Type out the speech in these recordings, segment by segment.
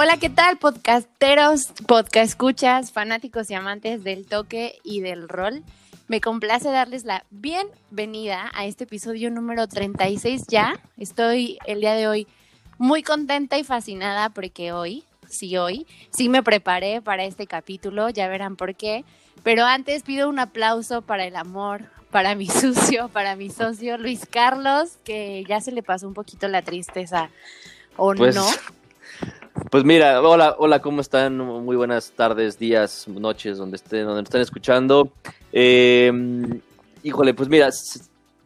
Hola, ¿qué tal, podcasteros, podcast escuchas, fanáticos y amantes del toque y del rol? Me complace darles la bienvenida a este episodio número 36 ya. Estoy el día de hoy muy contenta y fascinada porque hoy, sí hoy, sí me preparé para este capítulo, ya verán por qué. Pero antes pido un aplauso para el amor, para mi sucio, para mi socio Luis Carlos, que ya se le pasó un poquito la tristeza, ¿o Pues, no? Pues mira, hola, hola, ¿cómo están? Muy buenas tardes, días, noches, donde estén, donde estén escuchando. Eh, híjole, pues mira,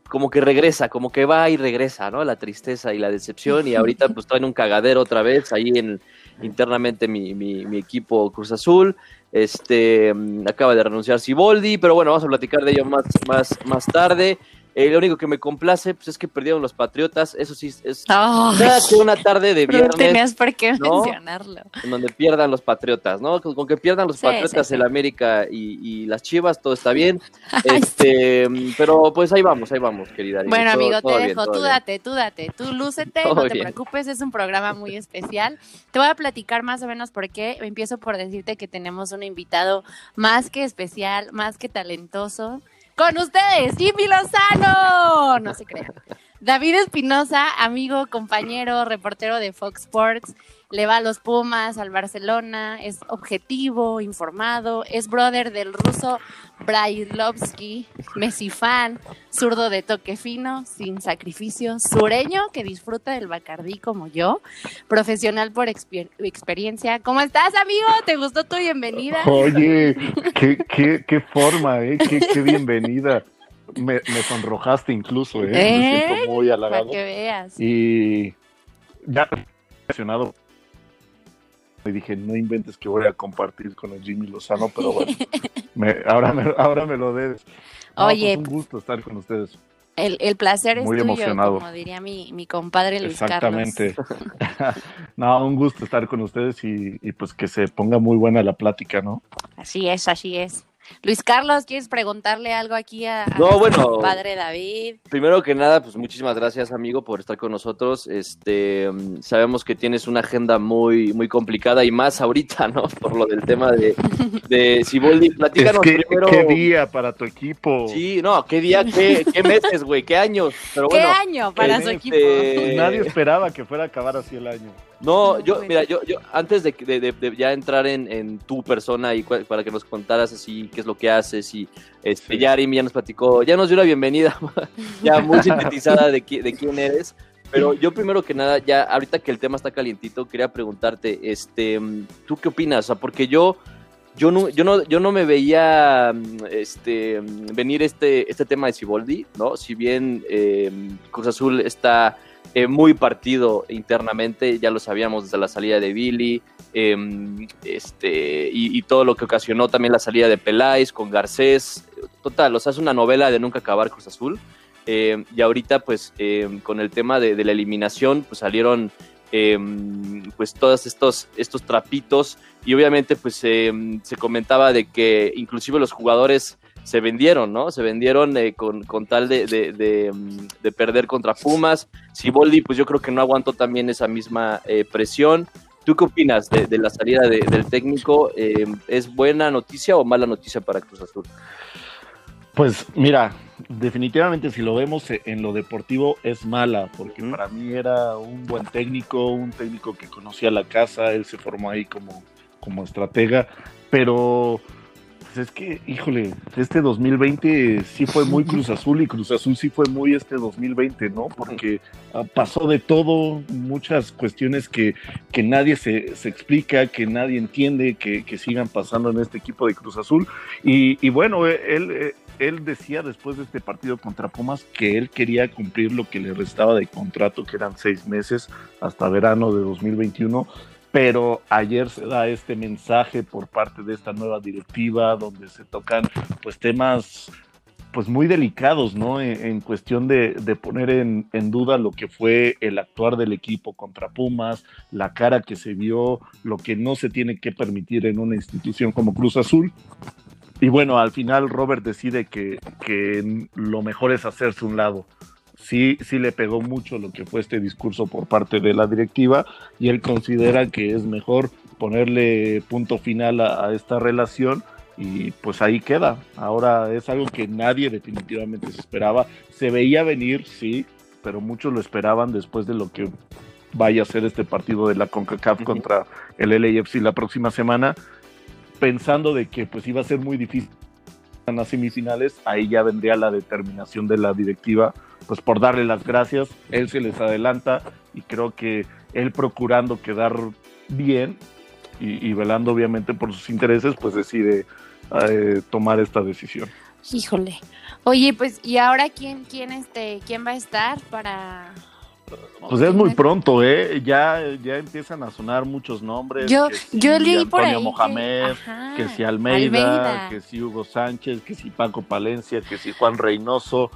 como que regresa, como que va y regresa, ¿no? La tristeza y la decepción. Y ahorita pues traen un cagadero otra vez ahí en internamente mi, mi, mi equipo Cruz Azul. Este acaba de renunciar Siboldi, pero bueno, vamos a platicar de ello más, más, más tarde. Eh, lo único que me complace pues, es que perdieron los Patriotas. Eso sí, es que una tarde de no viernes tenías por qué ¿no? mencionarlo. en donde pierdan los Patriotas, ¿no? Con, con que pierdan los Sí, Patriotas, sí, sí. el América y, y las Chivas, todo está bien. Este, pero pues ahí vamos, ahí vamos, querida. Bueno, todo- amigo, todo te bien, dejo. tú date, tú date. Tú lúcete, Todo no te bien. preocupes. Es un programa muy especial. Te voy a platicar más o menos por qué. Empiezo por decirte que tenemos un invitado más que especial, más que talentoso. Con ustedes, Jimmy Lozano. No se crean. David Espinosa, amigo, compañero, reportero de Fox Sports, le va a los Pumas, al Barcelona, es objetivo, informado, es brother del ruso Brailovsky, Messi fan, zurdo de toque fino, sin sacrificio, sureño que disfruta del Bacardí como yo, profesional por exper- experiencia. ¿Cómo estás, amigo? ¿Te gustó tu bienvenida? Oye, qué, qué, qué forma, ¿eh? Qué, qué bienvenida. Me, me sonrojaste incluso, ¿eh? Me ¿Eh? siento muy Para halagado. que veas. Y ya emocionado. Y dije, no inventes que voy a compartir con el Jimmy Lozano, pero bueno, me- ahora, me, ahora me lo debes. No, Oye, pues un gusto estar con ustedes. El, el placer es Muy tuyo, emocionado. como diría mi, mi compadre Luis Exactamente. Carlos. no, un gusto estar con ustedes y, y pues que se ponga muy buena la plática, ¿no? Así es, así es. Luis Carlos, ¿quieres preguntarle algo aquí a, a No, bueno. compadre David? Primero que nada, pues muchísimas gracias, amigo, por estar con nosotros. Este, mm, sabemos que tienes una agenda muy, muy complicada y más ahorita, ¿no? Por lo del tema de, de Siboldi. Es Platícanos que, primero. qué día para tu equipo. Sí, no, qué día, qué, qué meses, güey, qué años. Pero ¿Qué bueno, año para su equipo? Nadie esperaba que fuera a acabar así el año. No, yo, mira, yo, yo antes de, de- de- de ya entrar en, en tu persona y para que nos contaras así qué es lo que haces y este, Sí. ya Arim ya nos platicó, ya nos dio la bienvenida, ya muy sintetizada de, qui- de quién eres, pero yo primero que nada, ya ahorita que el tema está calientito, quería preguntarte, este, ¿tú qué opinas? O sea, porque yo, yo no, yo no, yo no me veía este, venir este, este tema de Siboldi, ¿no? Si bien eh, Cruz Azul está eh, muy partido internamente, ya lo sabíamos desde la salida de Billy, eh, este, y, todo lo que ocasionó también la salida de Peláez con Garcés. Total, o sea, es una novela de nunca acabar Cruz Azul. Eh, y ahorita, pues, eh, con el tema de, de la eliminación, pues salieron pues todos estos, estos trapitos y obviamente pues se comentaba de que inclusive los jugadores se vendieron, ¿no? Se vendieron eh, con, con tal de, de, de, mm, de perder contra Pumas. Siboldi, pues yo creo que no aguantó también esa misma eh, presión. ¿Tú qué opinas de, la salida de- del técnico? Eh, ¿Es buena noticia o mala noticia para Cruz Azul? Pues mira, definitivamente si lo vemos en lo deportivo es mala, porque para mí era un buen técnico, un técnico que conocía la casa, él se formó ahí como, como estratega, pero es que, híjole, este 2020 sí fue muy Cruz Azul y Cruz Azul sí fue muy este 2020, ¿no? Porque ah, pasó de todo, muchas cuestiones que, que nadie se, se explica, que nadie entiende, que, que sigan pasando en este equipo de Cruz Azul. Y, y bueno, eh, él, eh, él decía después de este partido contra Pumas que él quería cumplir lo que le restaba de contrato, que eran seis meses hasta verano de 2021. Pero ayer se da este mensaje por parte de esta nueva directiva donde se tocan pues temas pues muy delicados, ¿no? En, cuestión de, de poner en, en duda lo que fue el actuar del equipo contra Pumas, la cara que se vio, lo que no se tiene que permitir en una institución como Cruz Azul. Y bueno, al final Robert decide que, que lo mejor es hacerse un lado. Sí, sí le pegó mucho lo que fue este discurso por parte de la directiva y él considera que es mejor ponerle punto final a, esta relación y pues ahí queda. Ahora es algo que nadie definitivamente se esperaba. Se veía venir, sí, pero muchos lo esperaban después de lo que vaya a ser este partido de la CONCACAF contra el LAFC la próxima semana, pensando de que pues iba a ser muy difícil en las semifinales, ahí ya vendría la determinación de la directiva, pues por darle las gracias, él se les adelanta y creo que él procurando quedar bien y, velando obviamente por sus intereses, pues decide eh, tomar esta decisión. Híjole. Oye, pues, ¿y ahora quién, quién, este, quién va a estar para, pues es muy pronto, ¿eh? Ya, ya empiezan a sonar muchos nombres. Yo, que yo leí por ahí. Mohamed, que, si Almeida, que si Hugo Sánchez, que si Paco Palencia, que si Juan Reynoso.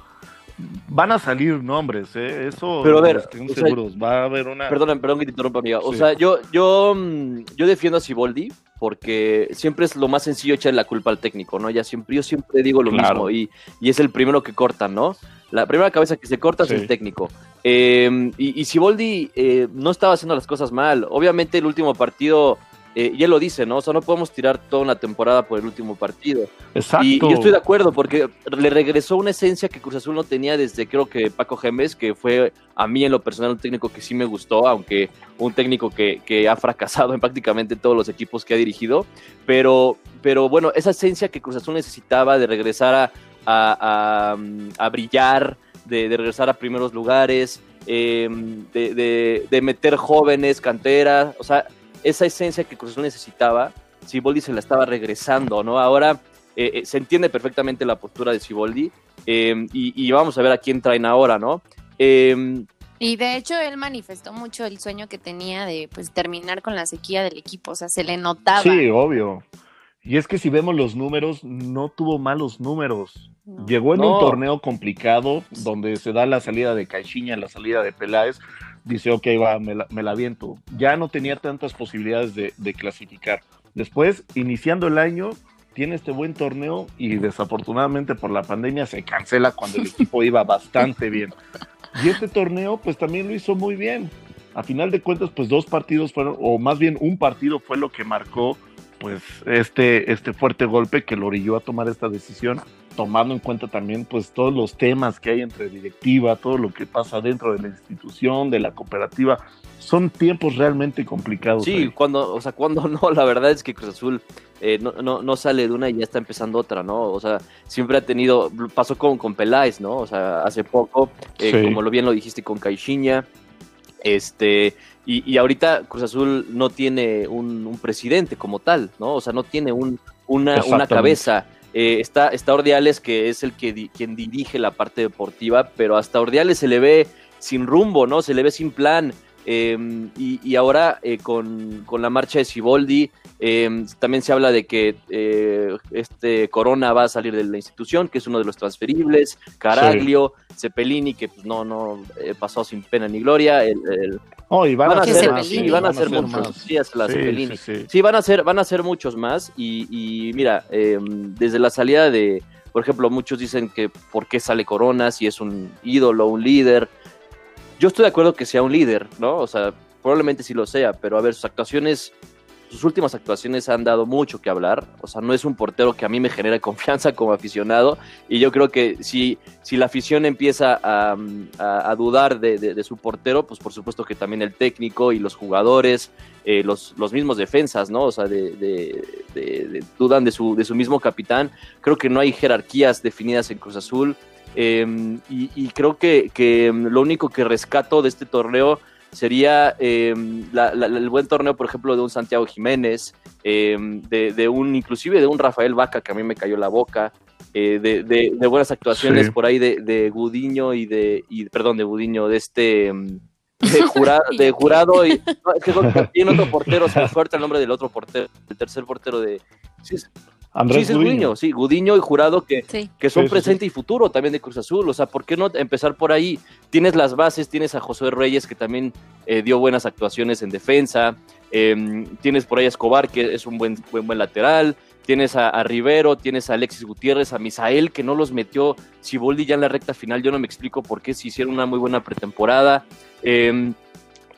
Van a salir nombres, ¿eh? Eso Pero a ver, estén seguros. Va a haber una. Perdón, perdón que te interrumpa, amiga. O sea, yo, yo, mm, yo defiendo a Siboldi porque siempre es lo más sencillo echar la culpa al técnico, ¿no? Ya siempre, yo siempre digo lo mismo y, y es el primero que cortan, ¿no? La primera cabeza que se corta es el técnico. Eh, y, y Siboldi eh, no estaba haciendo las cosas mal. Obviamente el último partido, eh, ya lo dice, ¿no? O sea, no podemos tirar toda una temporada por el último partido. Exacto. Y, yo estoy de acuerdo porque le regresó una esencia que Cruz Azul no tenía desde creo que Paco Gemes, que fue a mí en lo personal un técnico que sí me gustó, aunque un técnico que, que ha fracasado en prácticamente todos los equipos que ha dirigido. Pero, pero bueno, esa esencia que Cruz Azul necesitaba de regresar a a, brillar, de, regresar a primeros lugares, em, de, meter jóvenes, canteras, o sea, esa esencia que Cruz Azul necesitaba, Siboldi se la estaba regresando, ¿no? Ahora eh, eh, se entiende perfectamente la postura de Siboldi em, y, vamos a ver a quién traen ahora, ¿no? Em, y de hecho él manifestó mucho el sueño que tenía de pues terminar con la sequía del equipo, o sea, se le notaba. Sí, obvio. Y es que si vemos los números, no tuvo malos números. Llegó en un torneo complicado donde se da la salida de Caixinha, la salida de Peláez. Dice, ok, va, me la, me la viento. Ya no tenía tantas posibilidades de, clasificar. Después, iniciando el año, tiene este buen torneo y desafortunadamente por la pandemia se cancela cuando el equipo iba bastante bien. Y este torneo, pues también lo hizo muy bien. A final de cuentas, pues dos partidos fueron, o más bien un partido fue lo que marcó pues este, este fuerte golpe que lo orilló a tomar esta decisión, tomando en cuenta también pues todos los temas que hay entre directiva, todo lo que pasa dentro de la institución, de la cooperativa, son tiempos realmente complicados. Sí, cuando, o sea, cuando no, la verdad es que Cruz Azul eh, no, no, no, sale de una y ya está empezando otra, ¿no? O sea, siempre ha tenido, pasó con, con Peláez, ¿no? O sea, hace poco, eh, como lo bien lo dijiste con Caixinha, este, y, ahorita Cruz Azul no tiene un, presidente como tal, ¿no? O sea, no tiene un, una, una cabeza. Eh, está, está Ordiales, que es el que quien dirige la parte deportiva, pero hasta Ordiales se le ve sin rumbo, ¿no? Se le ve sin plan. Em, y, ahora eh, con, la marcha de Siboldi, em, también se habla de que eh, este Corona va a salir de la institución, que es uno de los transferibles, Caraglio, Cepelini, que pues, no, no pasó sin pena ni gloria, el, Oh, y van, a ser más. Sí, van, a ser muchos. Sí, sí, van a ser, van a ser muchos más. Y, mira, em, desde la salida de, por ejemplo, muchos dicen que por qué sale Corona si es un ídolo, un líder. Yo estoy de acuerdo que sea un líder, ¿no? O sea, probablemente sí lo sea, pero a ver, sus actuaciones sus últimas actuaciones han dado mucho que hablar. O sea, no es un portero que a mí me genera confianza como aficionado. Y yo creo que si, si la afición empieza a, dudar de, su portero, pues por supuesto que también el técnico y los jugadores, eh, los, los, mismos defensas, ¿no? O sea, de, dudan de su, de su mismo capitán. Creo que no hay jerarquías definidas en Cruz Azul. Em, y, creo que, que lo único que rescato de este torneo sería em, el buen torneo, por ejemplo, de un Santiago Jiménez, em, de, un, inclusive de un Rafael Vaca que a mí me cayó la boca, eh, de, buenas actuaciones por ahí de, Gudiño y de, perdón, de Gudiño, de este, em, de, de jurado, y, es que tiene otro portero, se me fuerte el nombre del otro portero, el tercer portero de... Andrés Gudiño. sí, Gudiño y Jurado que, que son presente y futuro también de Cruz Azul. O sea, ¿por qué no empezar por ahí? Tienes las bases, tienes a José Reyes que también eh, dio buenas actuaciones en defensa. Em, tienes por ahí a Escobar que es un buen, buen, buen lateral. tienes a, a Rivero, tienes a Alexis Gutiérrez, a Misael, que no los metió Siboldi ya en la recta final. Yo no me explico por qué si hicieron una muy buena pretemporada. Eh,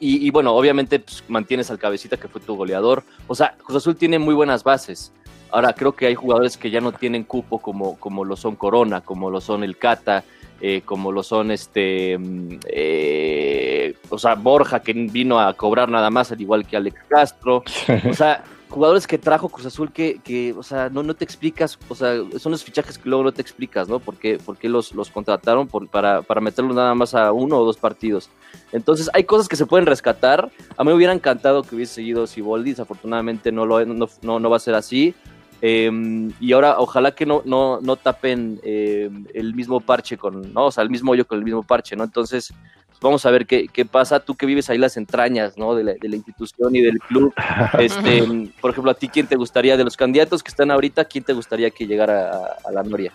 y, y, bueno, obviamente pues, mantienes al cabecita que fue tu goleador. O sea, Cruz Azul tiene muy buenas bases. Ahora creo que hay jugadores que ya no tienen cupo como, como lo son Corona, como lo son el Cata, eh, como lo son este, eh, o sea, Borja que vino a cobrar nada más, al igual que Alex Castro. O sea, jugadores que trajo Cruz Azul que, que o sea, no, no te explicas, o sea, son los fichajes que luego no te explicas, ¿no? ¿Por qué, por qué los, los contrataron por, para, para meterlos nada más a uno o dos partidos? Entonces, hay cosas que se pueden rescatar. A mí me hubiera encantado que hubiese seguido Siboldi, desafortunadamente no, lo, no, no, no va a ser así. Eh, y ahora ojalá que no, no, no tapen eh, el mismo parche con, ¿no? O sea, el mismo hoyo con el mismo parche, ¿no? Entonces, pues vamos a ver qué, qué, pasa. Tú que vives ahí las entrañas, ¿no? De la, de la institución y del club. Este, por ejemplo, a ti, ¿quién te gustaría, de los candidatos que están ahorita, quién te gustaría que llegara a, a la Noria?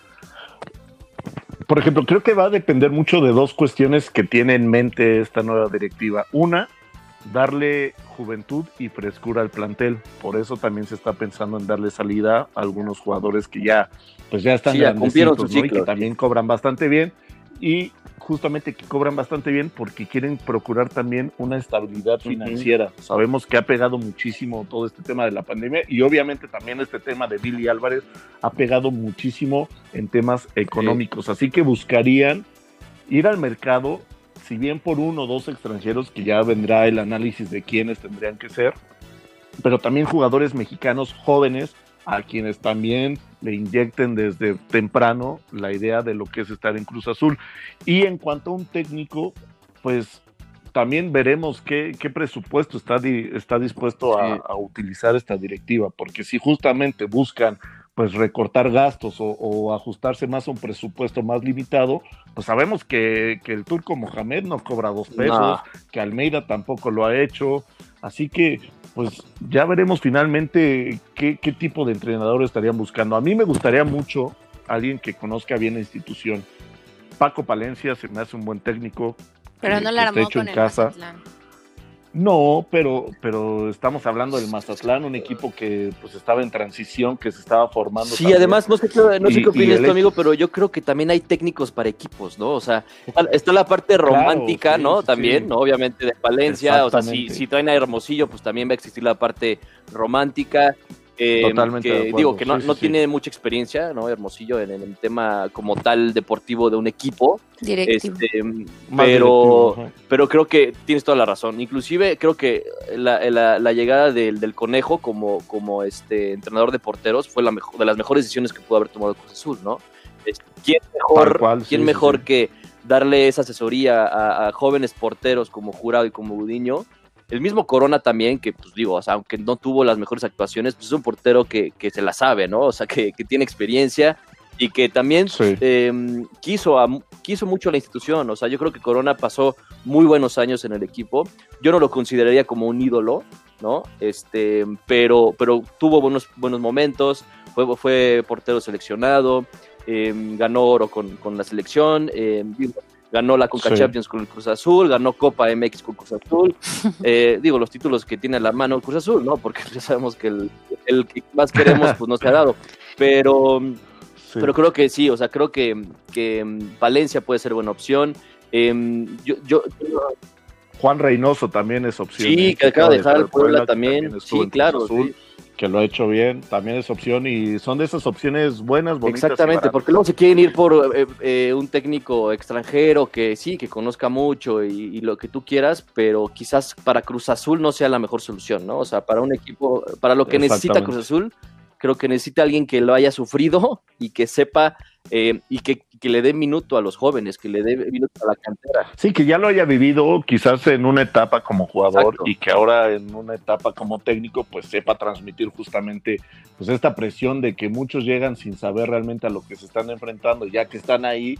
Por ejemplo, creo que va a depender mucho de dos cuestiones que tiene en mente esta nueva directiva. Una, darle juventud y frescura al plantel. Por eso también se está pensando en darle salida a algunos jugadores que ya, pues ya están sí, ya cumplieron su ¿no? y que también cobran bastante bien. Y justamente que cobran bastante bien porque quieren procurar también una estabilidad financiera. Uh -huh. Sabemos que ha pegado muchísimo todo este tema de la pandemia y obviamente también este tema de Billy Álvarez ha pegado muchísimo en temas económicos. Sí. Así que buscarían ir al mercado si bien por uno o dos extranjeros, que ya vendrá el análisis de quiénes tendrían que ser, pero también jugadores mexicanos jóvenes a quienes también le inyecten desde temprano la idea de lo que es estar en Cruz Azul. Y en cuanto a un técnico, pues también veremos qué, qué presupuesto está, di, está dispuesto a, a, utilizar esta directiva, porque si justamente buscan pues recortar gastos o, o, ajustarse más a un presupuesto más limitado, pues sabemos que, que el turco Mohamed no cobra dos pesos, que Almeida tampoco lo ha hecho, así que pues ya veremos finalmente qué, qué, tipo de entrenador estarían buscando. A mí me gustaría mucho alguien que conozca bien la institución. Paco Palencia se me hace un buen técnico. Pero no la armó hecho con en casa. Mazatlán. No, pero, pero estamos hablando del Mazatlán, un equipo que pues estaba en transición, que se estaba formando. Sí, también. además, no sé, qué, no sé y, qué opinas tú, amigo, pero yo creo que también hay técnicos para equipos, ¿no? O sea, está la parte romántica, claro, sí, ¿no? Sí, también, sí. ¿no? Obviamente de Palencia, o sea, si, si traen a Hermosillo, pues también va a existir la parte romántica. Eh, Totalmente. Que, digo que no, sí, no sí, tiene sí. mucha experiencia, ¿no? Hermosillo en, en, el tema como tal deportivo de un equipo. Directivo. Este, pero, directivo, pero creo que tienes toda la razón. Inclusive creo que la, la, la llegada del, del, conejo como, como este entrenador de porteros fue la mejor, de las mejores decisiones que pudo haber tomado Cruz Azul, ¿no? ¿Quién mejor, cual, ¿quién mejor que darle esa asesoría a, a, jóvenes porteros como Jurado y como Budiño? El mismo Corona también, que pues digo, o sea, aunque no tuvo las mejores actuaciones, pues es un portero que, que se la sabe, ¿no? O sea, que, que tiene experiencia y que también sí. eh, quiso, a, quiso mucho a la institución. O sea, yo creo que Corona pasó muy buenos años en el equipo. Yo no lo consideraría como un ídolo, ¿no? Este, pero, pero tuvo buenos, buenos momentos, fue, fue portero seleccionado, eh, ganó oro con, con la selección. Eh, ganó la Conca sí. Champions con el Cruz Azul, ganó Copa MX con Cruz Azul. Eh, digo, los títulos que tiene a la mano el Cruz Azul, ¿no? Porque ya sabemos que el, el que más queremos, pues no se ha dado. Pero, sí. pero creo que sí, o sea, creo que, que Valencia puede ser buena opción. Eh, yo, yo, Juan Reynoso también es opción. Sí, ¿eh? que acaba de dejar el Puebla, Puebla también. también sí, claro. Sí que lo ha hecho bien, también es opción y son de esas opciones buenas, bonitas. Exactamente, porque luego se quieren ir por eh, eh, un técnico extranjero que sí, que conozca mucho y, y, lo que tú quieras, pero quizás para Cruz Azul no sea la mejor solución, ¿no? O sea, para un equipo, para lo que necesita Cruz Azul, creo que necesita alguien que lo haya sufrido y que sepa eh, y que, que, le dé minuto a los jóvenes, que le dé minuto a la cantera. Sí, que ya lo haya vivido quizás en una etapa como jugador Exacto. y que ahora en una etapa como técnico pues sepa transmitir justamente pues esta presión de que muchos llegan sin saber realmente a lo que se están enfrentando, ya que están ahí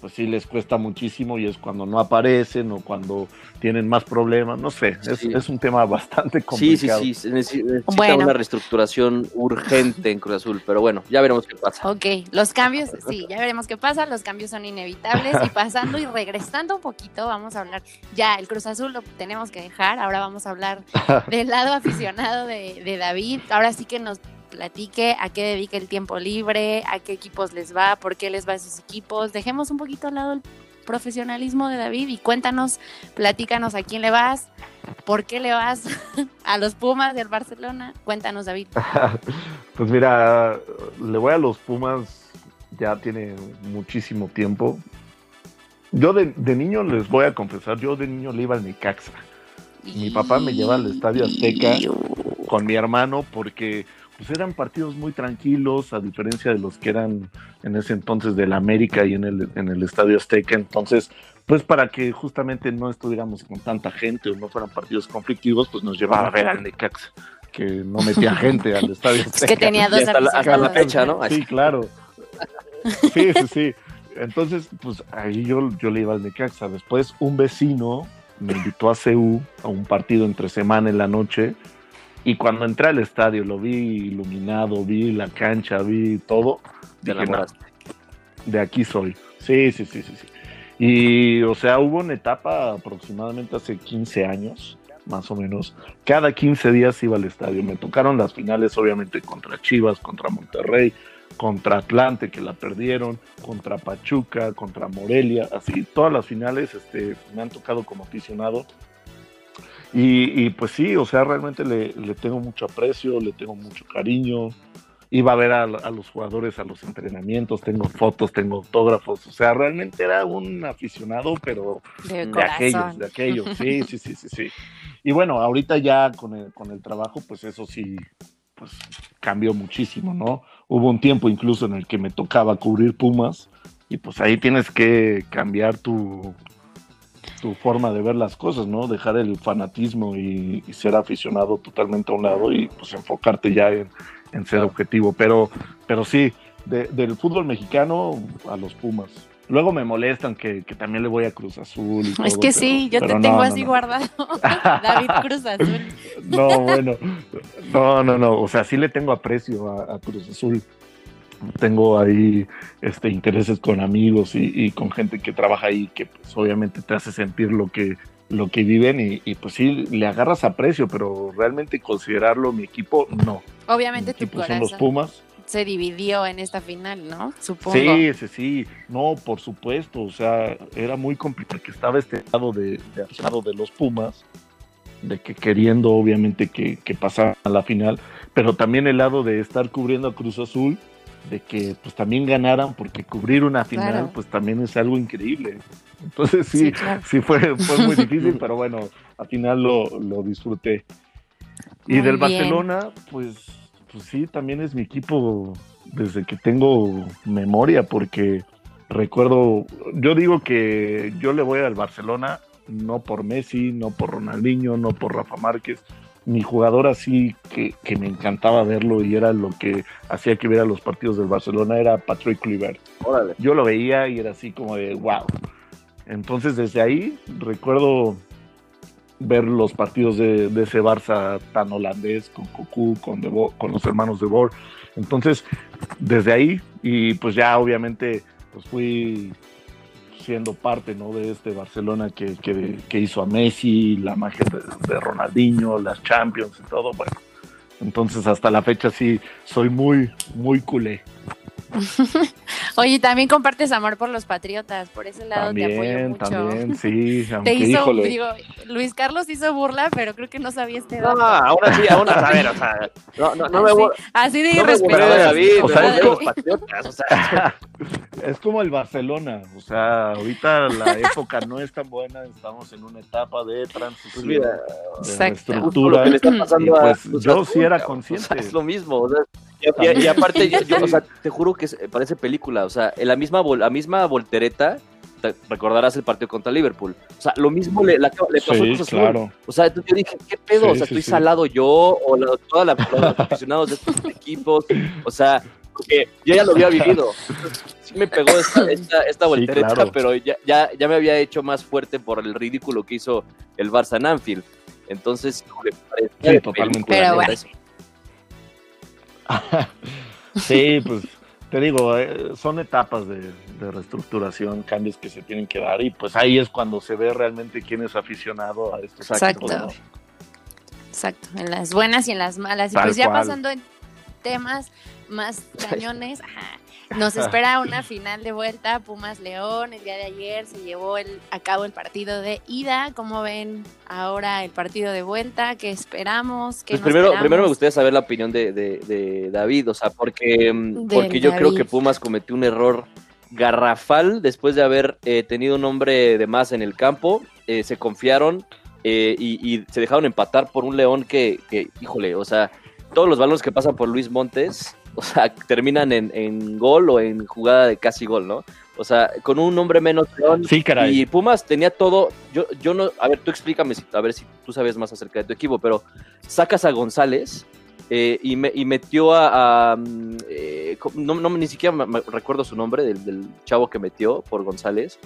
pues sí les cuesta muchísimo y es cuando no aparecen o cuando tienen más problemas, no sé, es, sí. es un tema bastante complicado. Sí, sí, sí, necesita bueno. una reestructuración urgente en Cruz Azul, pero bueno, ya veremos qué pasa. Ok, los cambios, sí, ya veremos qué pasa, los cambios son inevitables y pasando y regresando un poquito, vamos a hablar, ya el Cruz Azul lo tenemos que dejar, ahora vamos a hablar del lado aficionado de, de David, ahora sí que nos platique a qué dedica el tiempo libre, a qué equipos les va, por qué les va a esos equipos. Dejemos un poquito al lado el profesionalismo de David y cuéntanos, platícanos a quién le vas, por qué le vas a los Pumas del Barcelona. Cuéntanos, David. pues mira, le voy a los Pumas ya tiene muchísimo tiempo. Yo de, de niño les voy a confesar, yo de niño le iba al Necaxa. Mi papá me lleva al Estadio Azteca con mi hermano porque pues eran partidos muy tranquilos, a diferencia de los que eran en ese entonces del América y en el, en el Estadio Azteca. Entonces, pues para que justamente no estuviéramos con tanta gente o no fueran partidos conflictivos, pues nos llevaba a ver al Necaxa, que no metía gente al Estadio Azteca. Es que tenía dos hasta la, hasta la fecha, ¿no? Sí, claro. Sí, sí, sí. Entonces, pues ahí yo, yo le iba al Necaxa. Después, un vecino me invitó a CU a un partido entre semana en la noche. Y cuando entré al estadio, lo vi iluminado, vi la cancha, vi todo. Te dije, no, enamoraste. de aquí soy. Sí, sí, sí, sí, sí. Y, o sea, hubo una etapa aproximadamente hace 15 años, más o menos. Cada 15 días iba al estadio. Me tocaron las finales, obviamente, contra Chivas, contra Monterrey, contra Atlante, que la perdieron, contra Pachuca, contra Morelia. Así, todas las finales este, me han tocado como aficionado. Y, y pues sí, o sea, realmente le, le tengo mucho aprecio, le tengo mucho cariño iba a ver a, a, los jugadores a los entrenamientos, tengo fotos, tengo autógrafos, o sea, realmente era un aficionado, pero de, de aquellos, de aquellos, sí, sí, sí, sí, sí. Y bueno, ahorita ya con el, con el trabajo, pues eso sí, pues cambió muchísimo, ¿no? Hubo un tiempo incluso en el que me tocaba cubrir Pumas y pues ahí tienes que cambiar tu, tu forma de ver las cosas, ¿no? Dejar el fanatismo y, y ser aficionado totalmente a un lado y pues enfocarte ya en, en ser objetivo, pero, pero sí, de, del fútbol mexicano a los Pumas. Luego me molestan que, que también le voy a Cruz Azul. Y es todo, que pero, sí, yo te tengo no, así no, no. guardado. David Cruz Azul. No, bueno, no, no, no, o sea, sí le tengo aprecio a, a Cruz Azul. Tengo ahí este, intereses con amigos y, y, con gente que trabaja ahí que pues, obviamente te hace sentir lo que, lo que viven y, y, pues sí, le agarras aprecio, pero realmente considerarlo mi equipo, no. Obviamente mi tu corazón son los Pumas. se dividió en esta final, ¿no? Supongo. Sí, sí, sí, no, por supuesto, o sea, era muy complicado que estaba este lado de, de, lado de los Pumas, de que queriendo obviamente que, que pasaran a la final, pero también el lado de estar cubriendo a Cruz Azul, de que pues también ganaran, porque cubrir una final Claro. pues también es algo increíble. Entonces sí, Sí, claro. sí fue, fue muy difícil, pero bueno, al final lo, lo disfruté. Y Muy del bien. Barcelona, pues, pues sí, también es mi equipo desde que tengo memoria, porque recuerdo, yo digo que yo le voy al Barcelona no por Messi, no por Ronaldinho, no por Rafa Márquez. Mi jugador así que, que me encantaba verlo y era lo que hacía que viera los partidos del Barcelona era Patrick Kluivert Órale. yo lo veía y era así como de wow. Entonces desde ahí recuerdo ver los partidos de, de ese Barça tan holandés con Cocu, con, con los hermanos de Boer. Entonces desde ahí y pues ya obviamente pues fui siendo parte ¿no? de este Barcelona que, que, que hizo a Messi, la magia de, de Ronaldinho, las Champions y todo. Bueno, entonces hasta la fecha sí soy muy, muy culé. Oye, también compartes amor por los patriotas, por ese lado te apoyo También, mucho. también, sí. Te hizo, híjole, digo, Luis Carlos hizo burla, pero creo que no sabía este No, dato. ahora sí, aún a ver, o sea, no, no, no me así, voy. así de No me irrespetuoso. David, O sea, me es como- los patriotas, o sea, es como el Barcelona. O sea, ahorita la época no es tan buena. Estamos en una etapa de pues transición, mira, de Exacto. justo lo reestructura. que le está pasando Y, pues, a yo sí era consciente. o sea, es lo mismo, o sea, y, y- y aparte, yo, yo, o sea, te juro que es- parece película, o sea, en la misma, vol- la misma voltereta, te recordarás el partido contra Liverpool, o sea, lo mismo le, la- le pasó a Sí, claro. O sea, entonces yo dije, ¿qué pedo? Sí, o sea, estoy sí. salado yo o la, toda la, los aficionados de estos equipos. O sea, porque yo ya lo había vivido. Sí me pegó esta, esta, esta Sí, voltereta, claro. pero ya, ya, ya me había hecho más fuerte por el ridículo que hizo el Barça en Anfield. Entonces, parecía Sí, totalmente. película, Pero bueno. Sí, pues te digo, eh, son etapas de, de reestructuración, cambios que se tienen que dar. Y pues ahí es cuando se ve realmente quién es aficionado a estos Exacto. equipos, ¿no? Exacto, en las buenas y en las malas. Y pues ya cual. pasando en temas más cañones. Ajá. Nos espera una final de vuelta, Pumas León. El día de ayer se llevó el, a cabo el partido de ida. ¿Cómo ven ahora el partido de vuelta? ¿Qué esperamos? ¿Qué Pues primero, esperamos? primero me gustaría saber la opinión de, de- de David, o sea, porque, mm, porque yo creo que Pumas cometió un error garrafal después de haber eh, tenido un hombre de más en el campo, eh, se confiaron eh, y, y se dejaron empatar por un León que, que, híjole, o sea, todos los balones que pasan por Luis Montes, o sea, terminan en, en gol o en jugada de casi gol, ¿no? O sea, con un hombre menos León, Sí, caray. y Pumas tenía todo. Yo, yo no. A ver, tú explícame, si- a ver si tú sabes más acerca de tu equipo, pero sacas a González eh, y, me- y metió a. a, mm, eh, no, no, ni siquiera me- me recuerdo su nombre del, del chavo que metió por González.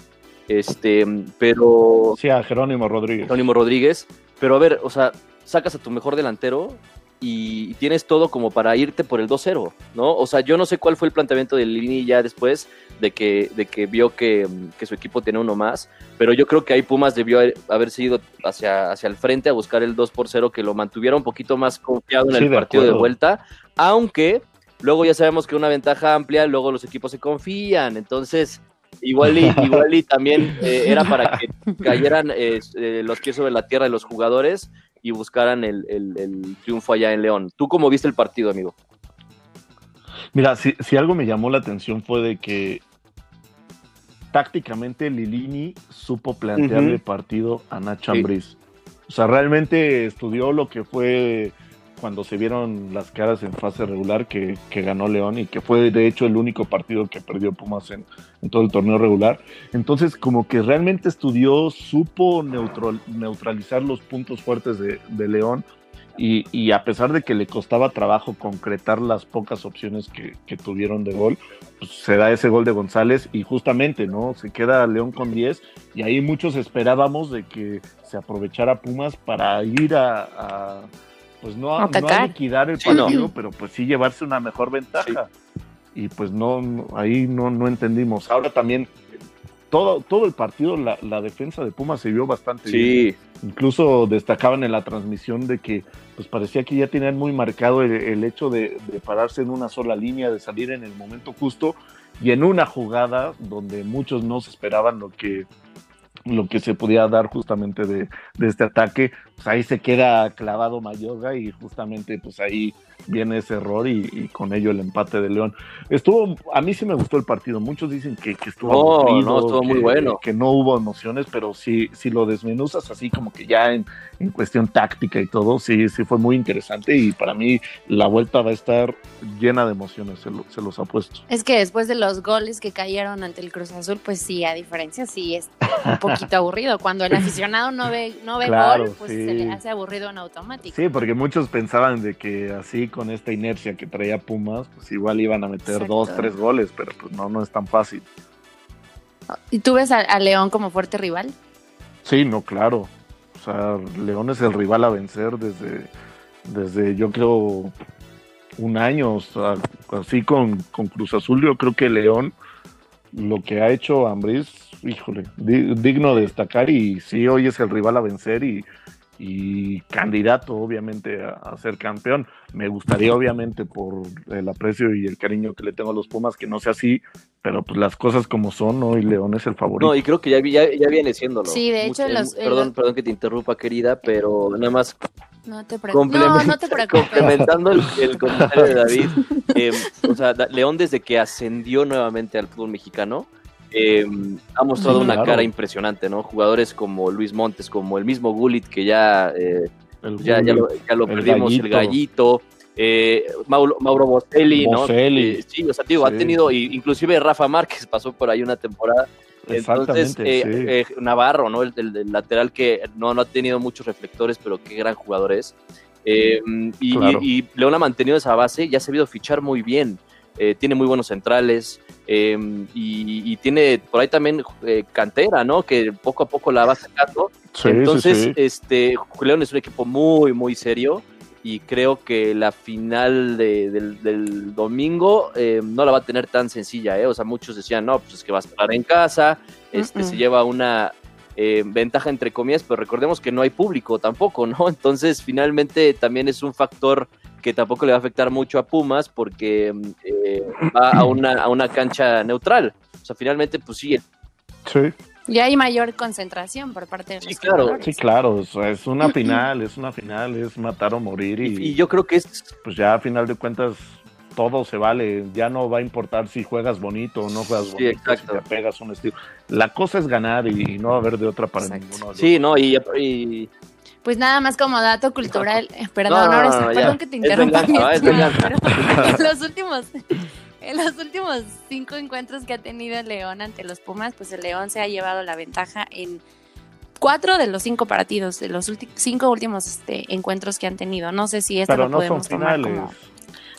Este, pero. Sí, a Jerónimo Rodríguez. Jerónimo Rodríguez. Pero a ver, o sea, sacas a tu mejor delantero y tienes todo como para irte por el 2-0, ¿no? O sea, yo no sé cuál fue el planteamiento de Lini ya después de que, de que vio que, mm, que su equipo tiene uno más, pero yo creo que ahí Pumas debió haber- haberse ido hacia, hacia el frente a buscar el 2 por 0, que lo mantuviera un poquito más confiado en Sí, el de partido de vuelta, aunque luego ya sabemos que una ventaja amplia, luego los equipos se confían, entonces igual y, igual y también eh, era para que cayeran eh, eh, los pies sobre la tierra de los jugadores y buscaran el, el- el triunfo allá en León. ¿Tú cómo viste el partido, amigo? Mira, si, si algo me llamó la atención fue de que tácticamente Lilini supo plantearle partido a Nacho Sí. Ambriz. O sea, realmente estudió lo que fue cuando se vieron las caras en fase regular que, que ganó León y que fue de hecho el único partido que perdió Pumas en, en todo el torneo regular. Entonces, como que realmente estudió, supo neutral- neutralizar los puntos fuertes de, de León y, y a pesar de que le costaba trabajo concretar las pocas opciones que, que tuvieron de gol, pues se da ese gol de González y justamente, ¿no? Se queda León con 10 y ahí muchos esperábamos de que se aprovechara Pumas para ir a, a, pues no a, no a Atacar. liquidar el Sí, no. partido, pero pues sí llevarse una mejor ventaja. Y pues no, no- ahí no, no entendimos. Ahora también todo, todo el partido, la, la defensa de Pumas se vio bastante bien. Sí, Incluso destacaban en la transmisión de que pues parecía que ya tenían muy marcado el, el hecho de, de pararse en una sola línea, de salir en el momento justo y en una jugada donde muchos no se esperaban lo que lo que se podía dar justamente de, de este ataque, pues ahí se queda clavado Mayoga y justamente pues ahí viene ese error y, y con ello el empate de León. Estuvo, a mí sí me gustó el partido, muchos dicen que, que estuvo No, aburrido, no, estuvo muy bueno. que no hubo emociones, pero si, si lo desmenuzas así como que ya en, en cuestión táctica y todo, sí, sí fue muy interesante y para mí la vuelta va a estar llena de emociones, se, lo- se los apuesto. Es que después de los goles que cayeron ante el Cruz Azul, pues sí, a diferencia, sí es un poquito aburrido. Cuando el aficionado no ve, no ve Claro, gol, pues sí. se le hace aburrido en automático. Sí, porque muchos pensaban de que así con esta inercia que traía Pumas, pues igual iban a meter Exacto. dos, tres goles, pero pues no, no es tan fácil. ¿Y tú ves a, a León como fuerte rival? Sí, no, claro. O sea, León es el rival a vencer desde, desde yo creo, un año. O sea, así con, con Cruz Azul, yo creo que León, lo que ha hecho Ambriz, híjole, di- digno de destacar y sí, hoy es el rival a vencer y, y candidato, obviamente, a, a ser campeón. Me gustaría, obviamente, por el aprecio y el cariño que le tengo a los Pumas, que no sea así, pero pues las cosas como son, hoy León es el favorito. no, y creo que ya, ya, ya viene siéndolo. Sí, de hecho, Mucho- los- perdón, los- perdón que te interrumpa, querida, pero nada más No te preocupes. No, no te preocupes. Complementando el, el comentario de David, eh, o sea, León desde que ascendió nuevamente al fútbol mexicano, eh, ha mostrado Sí, una claro. cara impresionante, ¿no? Jugadores como Luis Montes, como el mismo Gullit, que ya, eh, El ya, ya lo, ya lo el perdimos, el Gallito. gallito, eh, Mauro, Mauro Boselli, ¿no? Boselli. Eh, sí, o sea, digo, ha Sí. tenido, inclusive Rafa Márquez pasó por ahí una temporada. Entonces, eh, sí. eh, Navarro, ¿no? El, el- el lateral que no, no ha tenido muchos reflectores, pero qué gran jugador es. Eh, y, Claro. y- y León ha mantenido esa base y ha sabido fichar muy bien. Eh, tiene muy buenos centrales eh, y, y tiene por ahí también eh, cantera, ¿no? Que poco a poco la va sacando. Sí, Entonces, sí, sí. este León es un equipo muy, muy serio y creo que la final de- del, del domingo eh, no la va a tener tan sencilla, ¿eh? O sea, muchos decían, no, pues es que va a estar en casa, este, se lleva una eh, ventaja entre comillas, pero recordemos que no hay público tampoco, ¿no? Entonces, finalmente también es un factor que tampoco le va a afectar mucho a Pumas porque eh, va a una, a una cancha neutral. O sea, finalmente, pues sí, Sí, Y hay mayor concentración por parte de Sí, los claro. jugadores. sí, claro. o sea, es una final, es una final, es matar o morir y, y, y yo creo que es pues ya a final de cuentas todo se vale. Ya no va a importar si juegas bonito o no juegas Sí, bonito, exacto. si te pegas un estilo. La cosa es ganar y no va a haber de otra para Exacto. ninguno. de los Sí, no, y, y- Pues nada más como dato cultural, eh, perdón, No, no, perdón ya. que te Es interrumpa. pero en los últimos, en los últimos cinco encuentros que ha tenido el León ante los Pumas, pues el León se ha llevado la ventaja en cuatro de los cinco partidos, de los cinco últimos este, encuentros que han tenido. No sé si esto Pero lo no son podemos tomar finales. como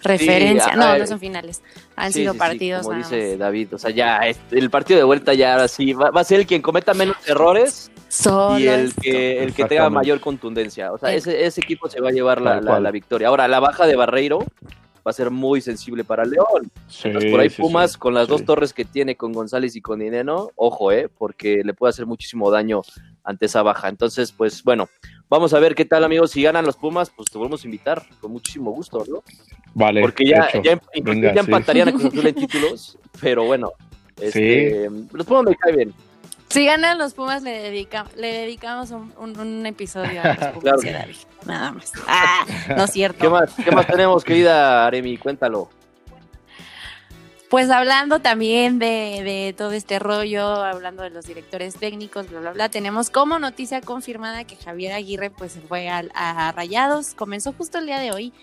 referencia. Sí, no, ah, no son finales. Han sí, sido sí, sí, partidos como nada dice más. David, o sea, ya el partido de vuelta ya ahora sí va, va a ser el quien cometa menos errores Solo y el que, el que tenga mayor contundencia. O sea, ese, ese equipo se va a llevar la, la- victoria. Ahora, la baja de Barreiro va a ser muy sensible para León. Entonces, por ahí sí, Pumas, sí, con las sí. dos torres que tiene con González y con Dineno, ojo, eh, porque le puede hacer muchísimo daño ante esa baja. Entonces, pues bueno, vamos a ver qué tal, amigos. Si ganan los Pumas, pues te volvemos a invitar con muchísimo gusto, ¿no? Vale, Porque ya, hecho. ya, Venga, ya sí. empatarían a Cruz Azul en títulos, pero bueno. Este, Los Pumas me cae bien. Si ganan los Pumas, le, dedica, le dedicamos un, un- un episodio a los Pumas Claro. y a David. Nada más. Ah, no es cierto. ¿Qué más, ¿Qué más tenemos, querida Aremi? Cuéntalo. Pues hablando también de, de todo este rollo, hablando de los directores técnicos, bla, bla, bla, tenemos como noticia confirmada que Javier Aguirre pues se fue al- a, Rayados. Comenzó justo el día de hoy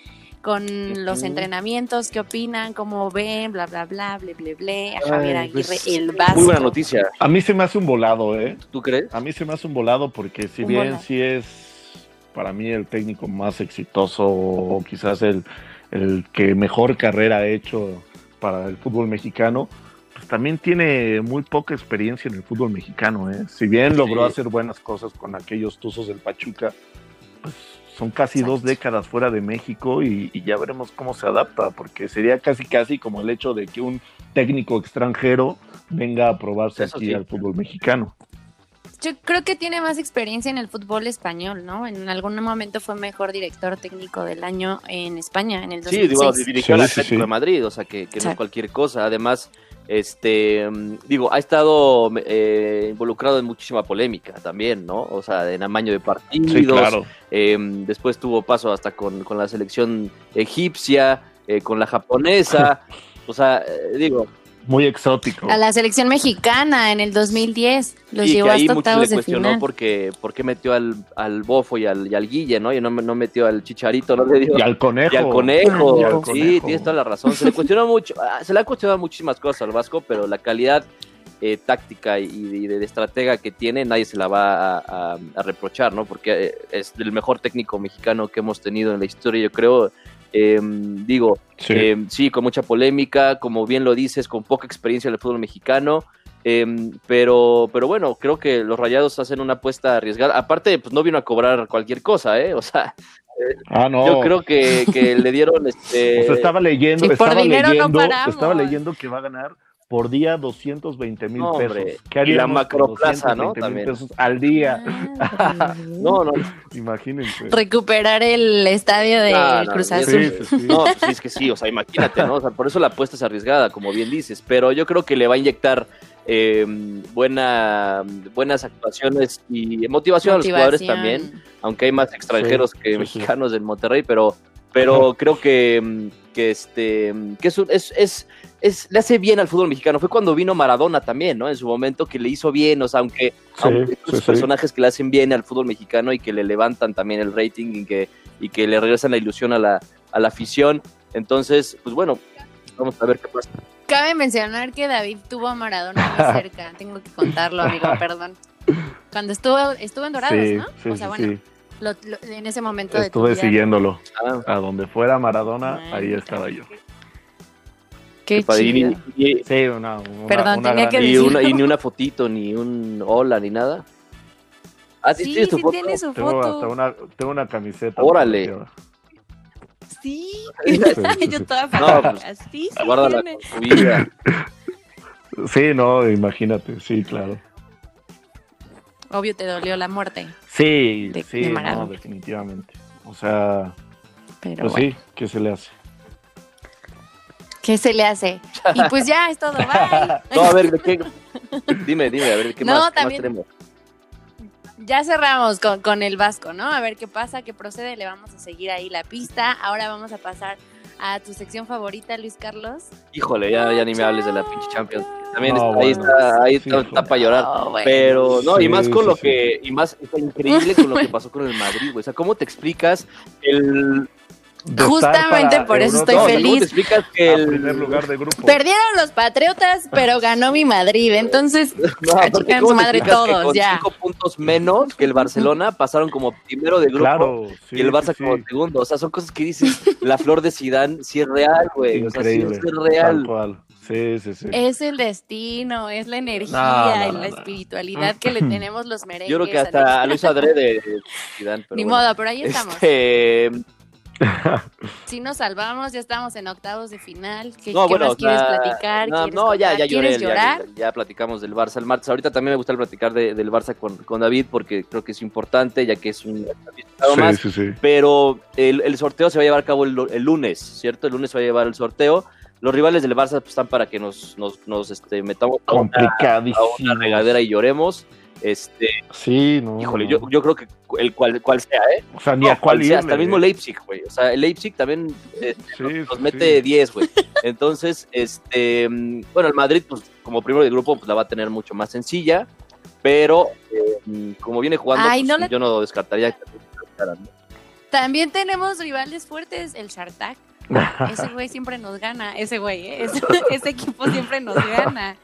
con los entrenamientos, qué opinan, cómo ven, bla, bla, bla, ble, ble, ble. A Javier Ay, Aguirre, pues, el vasco. Muy buena noticia. A mí se me hace un volado, ¿eh? ¿Tú crees? A mí se me hace un volado porque si Un bien volado. sí es para mí el técnico más exitoso o quizás el, el que mejor carrera ha hecho para el fútbol mexicano, pues también tiene muy poca experiencia en el fútbol mexicano. ¿eh? Si bien logró Sí. hacer buenas cosas con aquellos tuzos del Pachuca, pues son casi Exacto. dos décadas fuera de México y, y ya veremos cómo se adapta, porque sería casi casi como el hecho de que un técnico extranjero venga a probarse Eso aquí sí. al fútbol mexicano. Yo creo que tiene más experiencia en el fútbol español, ¿no? En algún momento fue mejor director técnico del año en España, en el Sí, 2006. digo, dirigió al Sí, sí, Atlético sí. de Madrid, o sea, que, que no es cualquier cosa. Además, este, mm, digo, ha estado eh, involucrado en muchísima polémica también, ¿no? O sea, en amaño de partidos. Sí, claro. eh, después tuvo paso hasta con, con la selección egipcia, eh, con la japonesa. O sea, eh, digo, Muy exótico. A la selección mexicana en el 2010. Los y llevó que ahí hasta mucho se octavos le cuestionó final. porque, porque metió al, al Bofo y al, y al Guille, ¿no? Y no, no metió al Chicharito, no le. Y al conejo. Y al conejo, Y al sí, conejo. tienes toda la razón. Se le cuestionó mucho, ah, se le ha cuestionado muchísimas cosas al Vasco, pero la calidad eh, táctica y, y de, de estratega que tiene, nadie se la va a, a- a reprochar, ¿no? Porque eh, es el mejor técnico mexicano que hemos tenido en la historia, yo creo. Eh, digo, Sí. eh, sí, con mucha polémica, como bien lo dices, con poca experiencia en el fútbol mexicano. eh, pero, pero bueno, creo que los rayados hacen una apuesta arriesgada. Aparte, pues no vino a cobrar cualquier cosa, ¿eh? O sea, ah, no. yo creo que, que le dieron este. O sea, estaba leyendo, Sí, por estaba dinero no leyendo, paramos. estaba leyendo que va a ganar por día 220 mil No, pesos. ¿Qué Y la macroplaza, ¿no? 220,000 También. pesos al día? No, no, Imagínense. Recuperar el estadio de No, no, Cruz Azul. Sí, sí, sí. no, pues sí, es que sí, o sea, imagínate, ¿no? O sea, por eso la apuesta es arriesgada, como bien dices, pero yo creo que le va a inyectar eh, buena, buenas actuaciones y motivación, a los jugadores también, aunque hay más extranjeros Sí, que sí, sí. mexicanos en Monterrey, pero, pero creo que, que este que es, un- es, es, es- le hace bien al fútbol mexicano. Fue cuando vino Maradona también, ¿no? En su momento que le hizo bien, o sea, aunque, Sí, aunque hay sí, personajes que le hacen bien al fútbol mexicano y que le levantan también el rating y que, y que le regresan la ilusión a la, a la afición. Entonces, pues bueno, vamos a ver qué pasa. Cabe mencionar que David tuvo a Maradona muy cerca. Tengo que contarlo, amigo, perdón. Cuando estuvo, estuvo en Dorados, Sí, ¿no? sí, o sea, sí, bueno, sí. lo- lo- en ese momento de tu Estuve vida, siguiéndolo. Ah, A donde fuera Maradona, Ah, ahí estaba yo. Qué padre. Y, chido. y- Sí, una, una- Perdón, una tenía gran- que y decirlo. una, y ni una fotito, ni un hola, ni nada. Ah, Sí, foto? tiene su Tengo foto. hasta una, tengo una camiseta. Órale. Sí. Sí, Yo toda No, pues, sí, sí Guárdala tiene. con tu vida. Sí, no, imagínate, sí, claro. Obvio te dolió la muerte. Sí, De- sí, de no, definitivamente. O sea, Pero Pues bueno, sí, ¿qué se le hace? ¿Qué se le hace? Y pues ya es todo, bye. No, a ver, ¿de qué? Dime, dime, a ver, ¿qué No, más, qué más también- tenemos? Ya cerramos con, con el Vasco, ¿no? A ver qué pasa, qué procede, le vamos a seguir ahí la pista. Ahora vamos a pasar a tu sección favorita, Luis Carlos. Híjole, ya, ya ni me hables de la pinche Champions. También No, está, ahí está, ahí sí, está, para llorar. Oh, bueno. Pero, no, y más con sí, lo sí. que, y más, está increíble con lo que pasó con el Madrid, güey. O sea, ¿cómo te explicas el... Justamente por eso estoy no, o sea, ¿Cómo feliz. te explicas que a el... primer lugar de grupo. Perdieron los Patriotas, pero ganó mi Madrid. Entonces, No, a aparte, chingar ¿cómo su madre todos, con ya. cinco puntos menos que el Barcelona pasaron como primero de grupo Claro, sí, y el Barça sí, como sí. segundo? O sea, son cosas que dices, la flor de Zidane sí es real, güey. O sea, sí es real. Sí, sí, sí. Es el destino, es la energía No, no, y no, la no. espiritualidad que le tenemos los merengues. Yo creo que a hasta lo hizo adrede de Zidane, pero Ni bueno. modo, pero ahí estamos. Este, Si nos salvamos, ya estamos en octavos de final. ¿Qué, no, qué bueno, más quieres o sea, platicar? No, ¿Quieres no, ya, ya lloré, ¿Quieres ya, llorar? ya, ya platicamos del Barça el martes. Ahorita también me gusta platicar de- del Barça con, con David porque creo que es importante, ya que es un Sí, más. sí, sí. Pero el, el sorteo se va a llevar a cabo el, el lunes, ¿cierto? El lunes se va a llevar el sorteo. Los rivales del Barça pues, están para que nos, nos, nos, este, metamos a una, a Complicadísimo. una regadera y lloremos. Este, Sí, no. híjole, no. yo, yo creo que el cual, cual sea, ¿eh? O sea, ni No, a cuál cual sea, hasta el mismo ¿eh? Leipzig, güey. O sea, el Leipzig también eh, Sí, nos, mete sí. 10, güey. Entonces, este, bueno, el Madrid, pues como primero de grupo, pues la va a tener mucho más sencilla, pero eh, como viene jugando, Ay, pues, no yo no descartaría que. También tenemos rivales fuertes, el Shartak. Ese güey siempre nos gana, ese güey, ¿eh? ese, ese equipo siempre nos gana.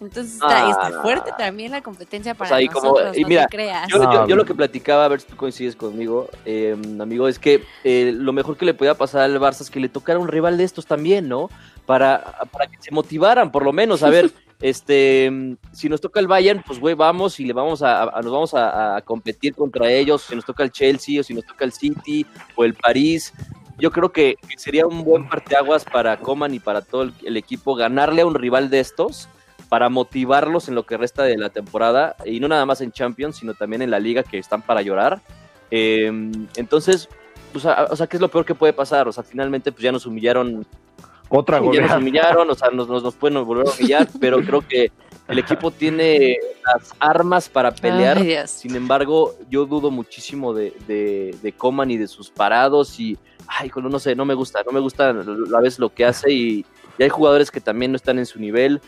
Entonces está, Ah. está fuerte también la competencia para sea, y como- nosotros, y no mira, te creas. Yo, lo que platicaba, a ver si tú coincides conmigo, eh, amigo, es que eh, lo mejor que le podía pasar al Barça es que le tocara un rival de estos también, ¿no? Para, para que se motivaran, por lo menos. A ver, este, mm, si nos toca el Bayern, pues güey, vamos y le vamos a, a- nos vamos a, a competir contra ellos. Si nos toca el Chelsea o si nos toca el City o el París. Yo creo que sería un buen parteaguas para Coman y para todo el, el equipo ganarle a un rival de estos para motivarlos en lo que resta de la temporada y no nada más en Champions, sino también en la liga que están para llorar. Eh, entonces, pues, a- o sea, ¿qué es lo peor que puede pasar? O sea, finalmente pues ya nos humillaron, Otra ya nos goleada. humillaron, o sea, nos, nos, nos pueden volver a humillar, pero creo que el equipo tiene las armas para pelear. Ay. Sin embargo, yo dudo muchísimo de, de, de Coman y de sus parados y, ay, no sé, no me gusta, no me gusta a veces lo que hace y, y hay jugadores que también no están en su nivel.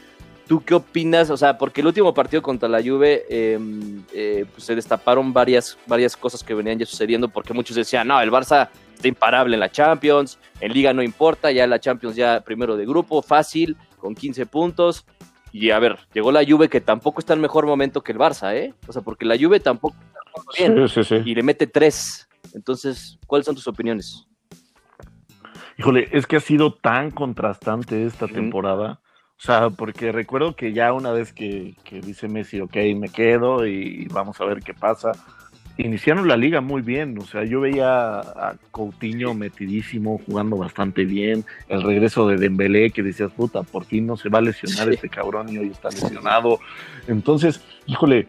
¿Tú qué opinas? O sea, porque el último partido contra la Juve eh, eh, pues se destaparon varias, varias cosas que venían ya sucediendo porque muchos decían, no, el Barça está imparable en la Champions, en Liga no importa, ya la Champions ya primero de grupo, fácil, con 15 puntos. Y a ver, llegó la Juve que tampoco está en mejor momento que el Barça, ¿eh? O sea, porque la Juve tampoco está bien Sí, sí, sí. y le mete tres. Entonces, ¿cuáles son tus opiniones? Híjole, es que ha sido tan contrastante esta temporada. O sea, porque recuerdo que ya una vez que, que dice Messi, ok, me quedo y vamos a ver qué pasa, iniciaron la liga muy bien. O sea, yo veía a Coutinho metidísimo, jugando bastante bien. El regreso de Dembélé, que decías, puta, por fin no se va a lesionar Sí. este cabrón y hoy está lesionado. Entonces, híjole,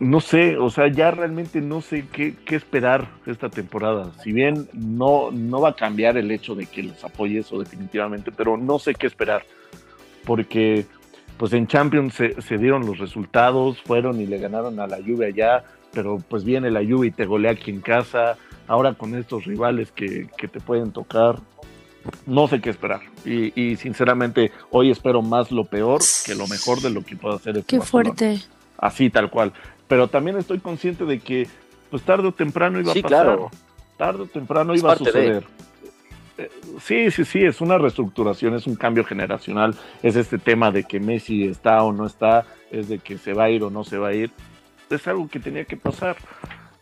no sé, o sea, ya realmente no sé qué, qué esperar esta temporada. Si bien no, no va a cambiar el hecho de que los apoye eso definitivamente, pero no sé qué esperar. Porque pues en Champions se, se dieron los resultados, fueron y le ganaron a la Juve allá, pero pues viene la Juve y te golea aquí en casa. Ahora con estos rivales que, que te pueden tocar, no sé qué esperar. Y, y sinceramente hoy espero más lo peor que lo mejor de lo que pueda hacer este Qué Barcelona fuerte. así tal cual. Pero también estoy consciente de que pues tarde o temprano iba Sí, a pasar. claro. Tarde o temprano Es iba a de. suceder. Eh, Sí, sí, sí, es una reestructuración, es un cambio generacional, es este tema de que Messi está o no está, es de que se va a ir o no se va a ir, es algo que tenía que pasar.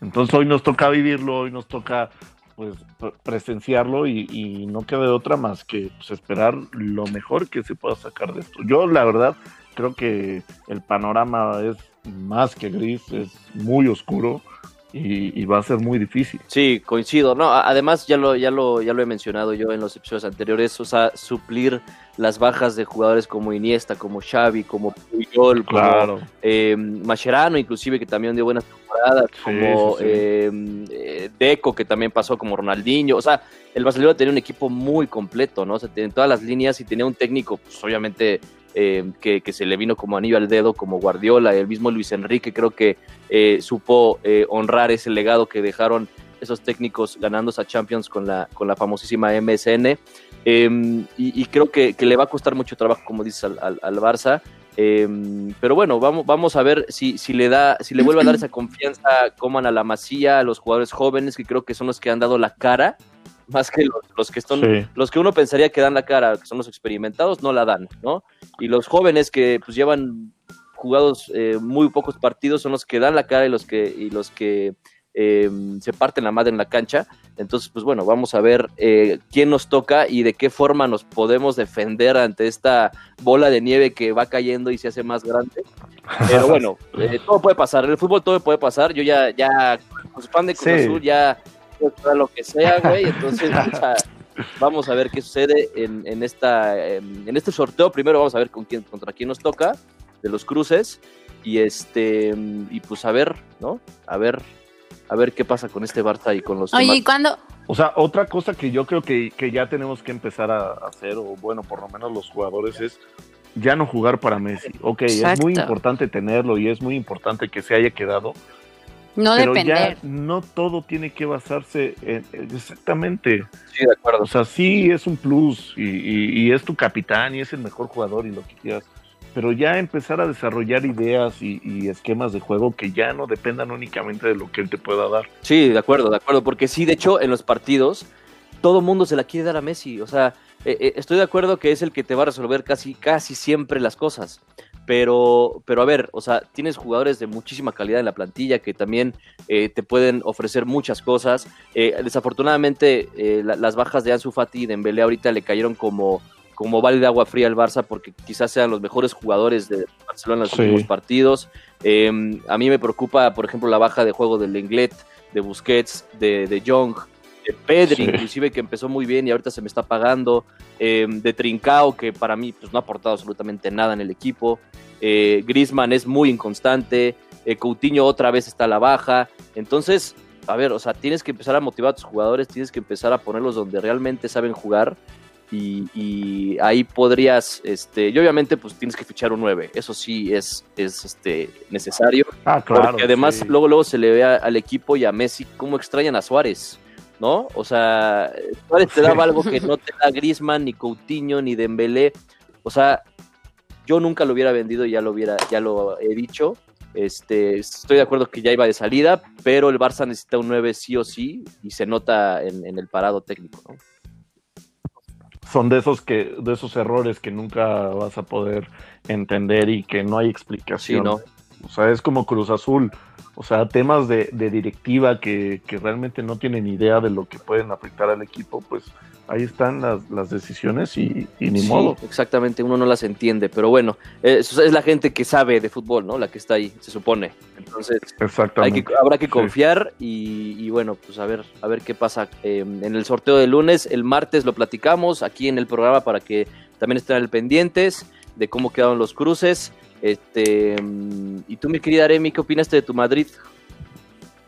Entonces hoy nos toca vivirlo, hoy nos toca pues pre- presenciarlo y, no queda otra más que pues, esperar lo mejor que se pueda sacar de esto. Yo la verdad creo que el panorama es más que gris, es muy oscuro y, y va a ser muy difícil. Sí, coincido. No, además ya lo, ya lo, ya lo he mencionado yo en los episodios anteriores, o sea, suplir las bajas de jugadores como Iniesta, como Xavi, como Puyol, como Claro. eh, Mascherano, inclusive que también dio buenas temporadas, Sí, como sí, eh, eh, Deco, que también pasó como Ronaldinho. O sea, el Barcelona tenía un equipo muy completo, ¿no? O sea, en todas las líneas y tenía un técnico, pues obviamente, eh, que, que, se le vino como anillo al dedo, como Guardiola, el mismo Luis Enrique, creo que eh, supo eh, honrar ese legado que dejaron esos técnicos ganando a Champions con la, con la famosísima MSN. Y, y, creo que, que, le va a costar mucho trabajo, como dices, al, al, al Barça. Eh, pero bueno, vamos, vamos a ver si, si le da, si le vuelve a dar esa confianza, coman a la masía, a los jugadores jóvenes, que creo que son los que han dado la cara, más que los, los que sí. los que uno pensaría que dan la cara, que son los experimentados, no la dan, ¿no? Y los jóvenes que pues llevan jugados eh, muy pocos partidos son los que dan la cara y los que, y los que eh, se parten la madre en la cancha. Entonces, pues bueno, vamos a ver eh, quién nos toca y de qué forma nos podemos defender ante esta bola de nieve que va cayendo y se hace más grande. Pero bueno, eh, todo puede pasar. En el fútbol todo puede pasar. Yo ya, ya, pues fan de Cruz sí. Azul, ya lo que sea, güey. Entonces, o sea, vamos a ver qué sucede en, en esta, en, en, este sorteo. Primero vamos a ver con quién, contra quién nos toca de los cruces. Y este, y pues a ver, ¿no? A ver a ver qué pasa con este Barça y con los Oye, ¿y cuándo? O sea, otra cosa que yo creo que, que ya tenemos que empezar a hacer, o bueno, por lo menos los jugadores, es ya no jugar para Messi. Ok, Exacto. es muy importante tenerlo y es muy importante que se haya quedado. No pero depender. ya no todo tiene que basarse en, en exactamente. Sí, de acuerdo. O sea, sí es un plus y, y, y es tu capitán y es el mejor jugador y lo que quieras pero ya empezar a desarrollar ideas y, esquemas de juego que ya no dependan únicamente de lo que él te pueda dar. Sí, de acuerdo, de acuerdo, porque sí, de hecho, en los partidos todo mundo se la quiere dar a Messi, o sea, eh, eh, estoy de acuerdo que es el que te va a resolver casi, casi siempre las cosas, pero, pero a ver, o sea, tienes jugadores de muchísima calidad en la plantilla que también eh, te pueden ofrecer muchas cosas. Eh, desafortunadamente, eh, la, las bajas de Ansu Fati y Dembélé ahorita le cayeron como como vale de agua fría al Barça porque quizás sean los mejores jugadores de Barcelona en los sí. últimos partidos. Eh, a mí me preocupa, por ejemplo, la baja de juego de Lenglet, de Busquets, de, de Young, de Pedri, sí. inclusive que empezó muy bien y ahorita se me está pagando, eh, de Trincao, que para mí pues, no ha aportado absolutamente nada en el equipo. Eh, Grisman es muy inconstante, eh, Coutinho otra vez está a la baja. Entonces, a ver, o sea, tienes que empezar a motivar a tus jugadores, tienes que empezar a ponerlos donde realmente saben jugar y, y, ahí podrías, este, y obviamente pues tienes que fichar un 9, eso sí es, es este, necesario, ah, claro, porque además sí. luego, luego se le ve a, al equipo y a Messi cómo extrañan a Suárez, ¿no? O sea, Suárez te daba algo que no te da Grisman, ni Coutinho, ni Dembélé, o sea, yo nunca lo hubiera vendido, ya lo hubiera, ya lo he dicho, este, estoy de acuerdo que ya iba de salida, pero el Barça necesita un 9 sí o sí, y se nota en, en el parado técnico, ¿no? Son de esos que de esos errores que nunca vas a poder entender y que no hay explicación. Sí, ¿no? O sea, es como Cruz Azul. O sea, temas de, de directiva que, que, realmente no tienen idea de lo que pueden afectar al equipo, pues ahí están las, las decisiones y, y ni sí, modo. Exactamente, uno no las entiende, pero bueno, es, es, la gente que sabe de fútbol, ¿no? La que está ahí, se supone. Entonces, hay que, habrá que confiar sí. y, y, bueno, pues a ver, a ver qué pasa eh, en el sorteo de lunes. El martes lo platicamos aquí en el programa para que también estén al pendientes de cómo quedaron los cruces. Este, y tú, mi querida Aremi, ¿qué opinaste de tu Madrid?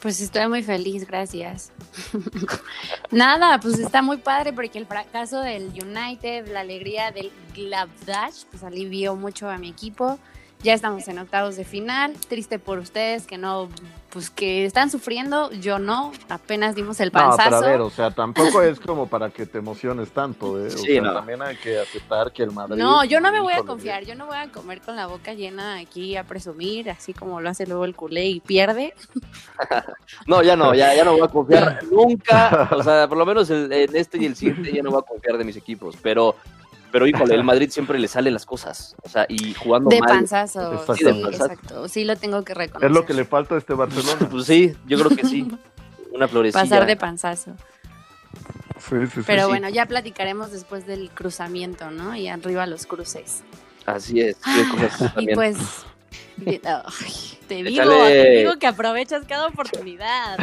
Pues estoy muy feliz, gracias. Nada, pues está muy padre porque el fracaso del United, la alegría del Gladbach, pues alivió mucho a mi equipo. Ya estamos en octavos de final. Triste por ustedes que no, pues que están sufriendo. Yo no. Apenas dimos el panzazo. No, pero a ver, o sea, tampoco es como para que te emociones tanto, ¿eh? O sí, sea, no. también hay que aceptar que el Madrid. No, yo no me voy a confiar. Yo no voy a comer con la boca llena aquí a presumir, así como lo hace luego el culé y pierde. no, ya no, ya, ya no voy a confiar nunca. O sea, por lo menos en este y el siguiente ya no voy a confiar de mis equipos. Pero pero híjole, el Madrid siempre le salen las cosas, o sea, y jugando de mal. Panzazo, sí, de panzazo, exacto, sí lo tengo que reconocer. Es lo que le falta a este Barcelona. pues sí, yo creo que sí, una florecilla. Pasar de panzazo. Sí, sí, Pero sí, bueno, ya platicaremos después del cruzamiento, ¿no? Y arriba los cruces. Así es. Ah, y pues, ay, te digo, te digo que aprovechas cada oportunidad.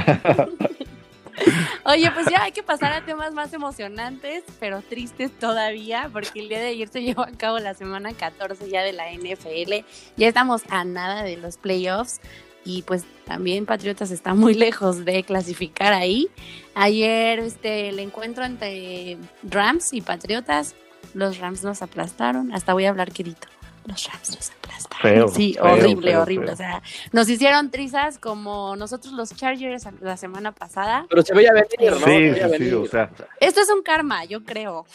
Oye, pues ya hay que pasar a temas más emocionantes, pero tristes todavía, porque el día de ayer se llevó a cabo la semana 14 ya de la NFL. Ya estamos a nada de los playoffs. y pues también Patriotas está muy lejos de clasificar ahí. Ayer este, el encuentro entre Rams y Patriotas, los Rams nos aplastaron, hasta voy a hablar quedito. Los Rams nos aplastaron. Feo, sí, feo, horrible, feo, horrible. feo. O sea, nos hicieron trizas como nosotros los Chargers la semana pasada. Pero se veía venir, ¿no? Sí, Se sí, sí, o sea, Esto es un karma, yo creo.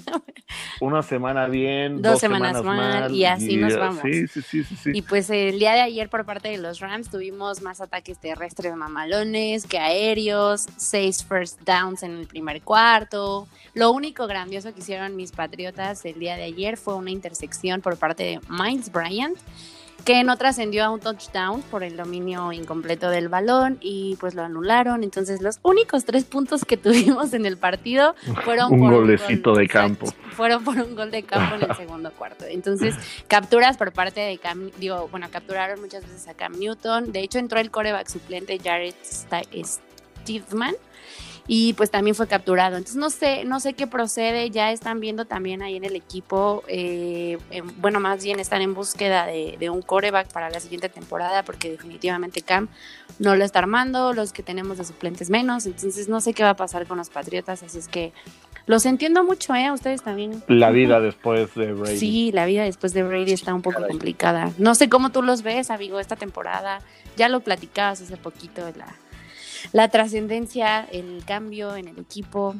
una semana bien, Dos dos, semanas mal, y así nos vamos. Sí, sí, sí, sí. sí. Y pues el día de ayer por parte de los Rams tuvimos más ataques terrestres mamalones que aéreos, seis first downs en el primer cuarto. Lo único grandioso que hicieron mis Patriotas el día de ayer fue una intersección por parte de Miles Bryant que no trascendió a un touchdown por el dominio incompleto del balón y pues lo anularon. Entonces los únicos tres puntos que tuvimos en el partido fueron Un por golecito gol, de campo. Fueron por un gol de campo en el segundo cuarto. Entonces capturas por parte de Cam, digo, bueno, capturaron muchas veces a Cam Newton. De hecho entró el coreback suplente Jared Steedman y pues también fue capturado. Entonces no sé, no sé qué procede, ya están viendo también ahí en el equipo, eh, eh, bueno, más bien están en búsqueda de, de un coreback para la siguiente temporada porque definitivamente Cam no lo está armando, los que tenemos de suplentes menos, entonces no sé qué va a pasar con los Patriotas, así es que los entiendo mucho, ¿eh? Ustedes también. La vida después de Brady. Sí, la vida después de Brady está un poco Caray. complicada. No sé cómo tú los ves, amigo, esta temporada. Ya lo platicabas hace poquito, la, la trascendencia, el cambio en el equipo.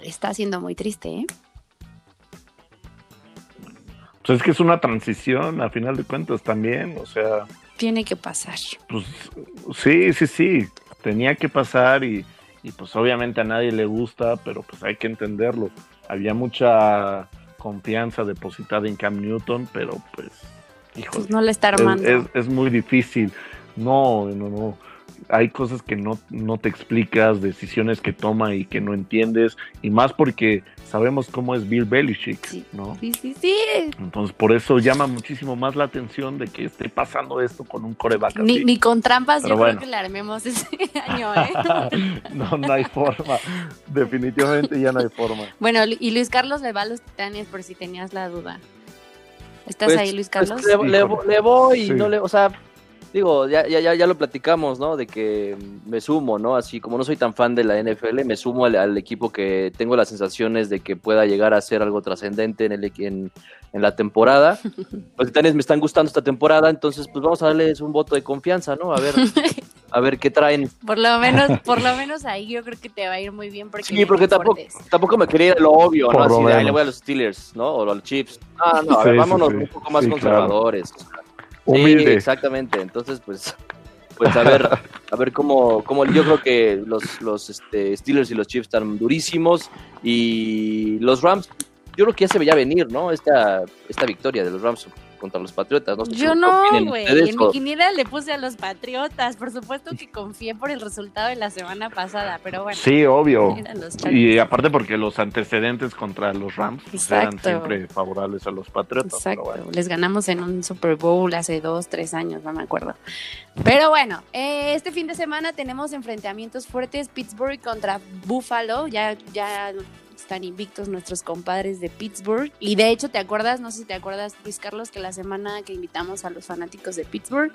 Está siendo muy triste, ¿eh? Pues es que es una transición, a final de cuentas también, o sea, Tiene que pasar. pues sí, sí, sí, tenía que pasar y, y pues obviamente a nadie le gusta, pero pues hay que entenderlo. Había mucha confianza depositada en Cam Newton, pero pues, híjole, Pues no le está es, armando. es- es muy difícil. No, no, no. Hay cosas que no, no te explicas, decisiones que toma y que no entiendes, y más porque sabemos cómo es Bill Belichick, Sí. ¿no? Sí, sí, sí. Entonces, por eso llama muchísimo más la atención de que esté pasando esto con un coreback Ni, así. ni con trampas Pero yo bueno. creo que le armemos ese año, ¿eh? no, no hay forma. Definitivamente ya no hay forma. Bueno, y Luis Carlos le va a los titanes por si tenías la duda. ¿Estás Pues- ahí, Luis pues Carlos? le, le- Híjole. le voy y Sí. no le, o sea, digo, ya, ya, ya, ya lo platicamos, ¿no? De que me sumo, ¿no? Así como no soy tan fan de la NFL, me sumo al, al equipo que tengo las sensaciones de que pueda llegar a ser algo trascendente en, el, equi- en, en la temporada. Los Titanes me están gustando esta temporada, entonces pues vamos a darles un voto de confianza, ¿no? A ver, a ver qué traen. Por lo menos, por lo menos ahí yo creo que te va a ir muy bien porque Sí, porque tampoco, tampoco me quería ir a lo obvio, ¿no? Por Así de, "Ay, le voy a los Steelers, ¿no? O a los Chiefs. Ah, no, a Sí, ver, vámonos sí. un poco más Sí, conservadores. Humilde. exactamente. Entonces, pues, pues a ver, a ver cómo, cómo yo creo que los, los este, Steelers y los Chiefs están durísimos y los Rams, yo creo que ya se veía venir, ¿no? Esta, esta victoria de los Rams contra los Patriotas. No sé Yo no, güey. En mi quiniela le puse a los Patriotas. Por supuesto que confié por el resultado de la semana pasada, pero bueno. Sí, obvio. Y aparte porque los antecedentes contra los Rams eran siempre favorables a los Patriotas. pero Exacto, bueno. les ganamos en un Super Bowl hace dos, tres años, no me acuerdo. Pero bueno, eh, este fin de semana tenemos enfrentamientos fuertes, Pittsburgh contra Buffalo, ya, ya están invictos nuestros compadres de Pittsburgh. Y de hecho, ¿te acuerdas? No sé si te acuerdas, Luis Carlos, que la semana que invitamos a los fanáticos de Pittsburgh,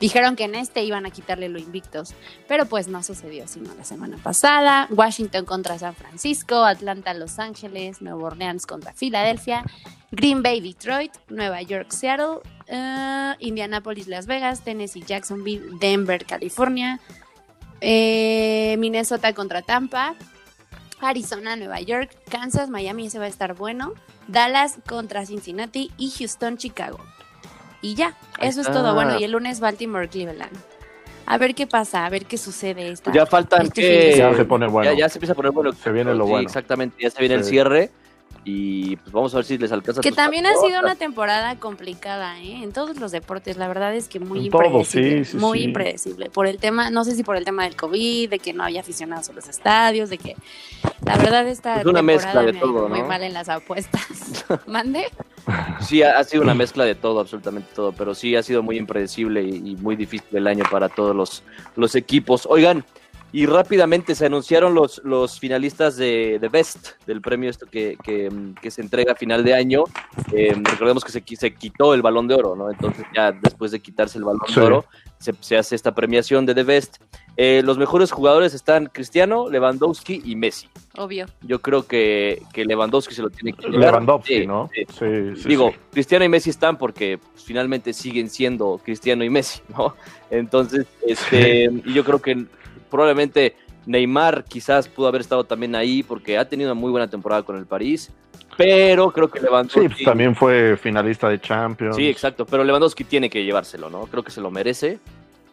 dijeron que en este iban a quitarle lo invictos. Pero pues no sucedió, sino la semana pasada. Washington contra San Francisco, Atlanta, Los Ángeles, Nueva Orleans contra Filadelfia. Green Bay, Detroit, Nueva York, Seattle, eh, Indianapolis, Las Vegas, Tennessee, Jacksonville, Denver, California, eh, Minnesota contra Tampa, Arizona, Nueva York, Kansas, Miami, ese va a estar bueno, Dallas contra Cincinnati y Houston, Chicago. Y ya, eso es todo. Bueno, y el lunes Baltimore, Cleveland. A ver qué pasa, a ver qué sucede. Esta, Ya faltan este que Ya se pone bueno. ya, ya se empieza a poner bueno. Se viene lo Sí, bueno. Exactamente, ya se viene el Sí. cierre y pues vamos a ver si les alcanza. a Que también ha sido una temporada complicada, ¿eh? En todos los deportes, la verdad es que muy En todo, impredecible. sí, sí, muy sí. impredecible. Por el tema, no sé si por el tema del COVID, de que no había aficionados a los estadios, de que la verdad esta Es una temporada mezcla de me todo, muy ¿no? mal en las apuestas. ¿Mande? Sí, ha, ha sido una mezcla de todo, absolutamente todo, pero sí ha sido muy impredecible y, y muy difícil el año para todos los, los equipos. Oigan, Y rápidamente se anunciaron los, los finalistas de, de Best, del premio esto que, que, que se entrega a final de año. Eh, recordemos que se, se quitó el balón de oro, ¿no? Entonces ya después de quitarse el balón Sí. de oro, se, se hace esta premiación de The Best. Eh, los mejores jugadores están Cristiano, Lewandowski y Messi. Obvio. Yo creo que, que Lewandowski se lo tiene que llevar. Lewandowski, Sí, ¿no? sí. Sí, sí, Digo, sí. Cristiano y Messi están porque pues, finalmente siguen siendo Cristiano y Messi, ¿no? Entonces, este, y yo creo que probablemente Neymar quizás pudo haber estado también ahí porque ha tenido una muy buena temporada con el París, pero creo que Lewandowski... Sí, también fue finalista de Champions. Sí, exacto, pero Lewandowski tiene que llevárselo, ¿no? Creo que se lo merece.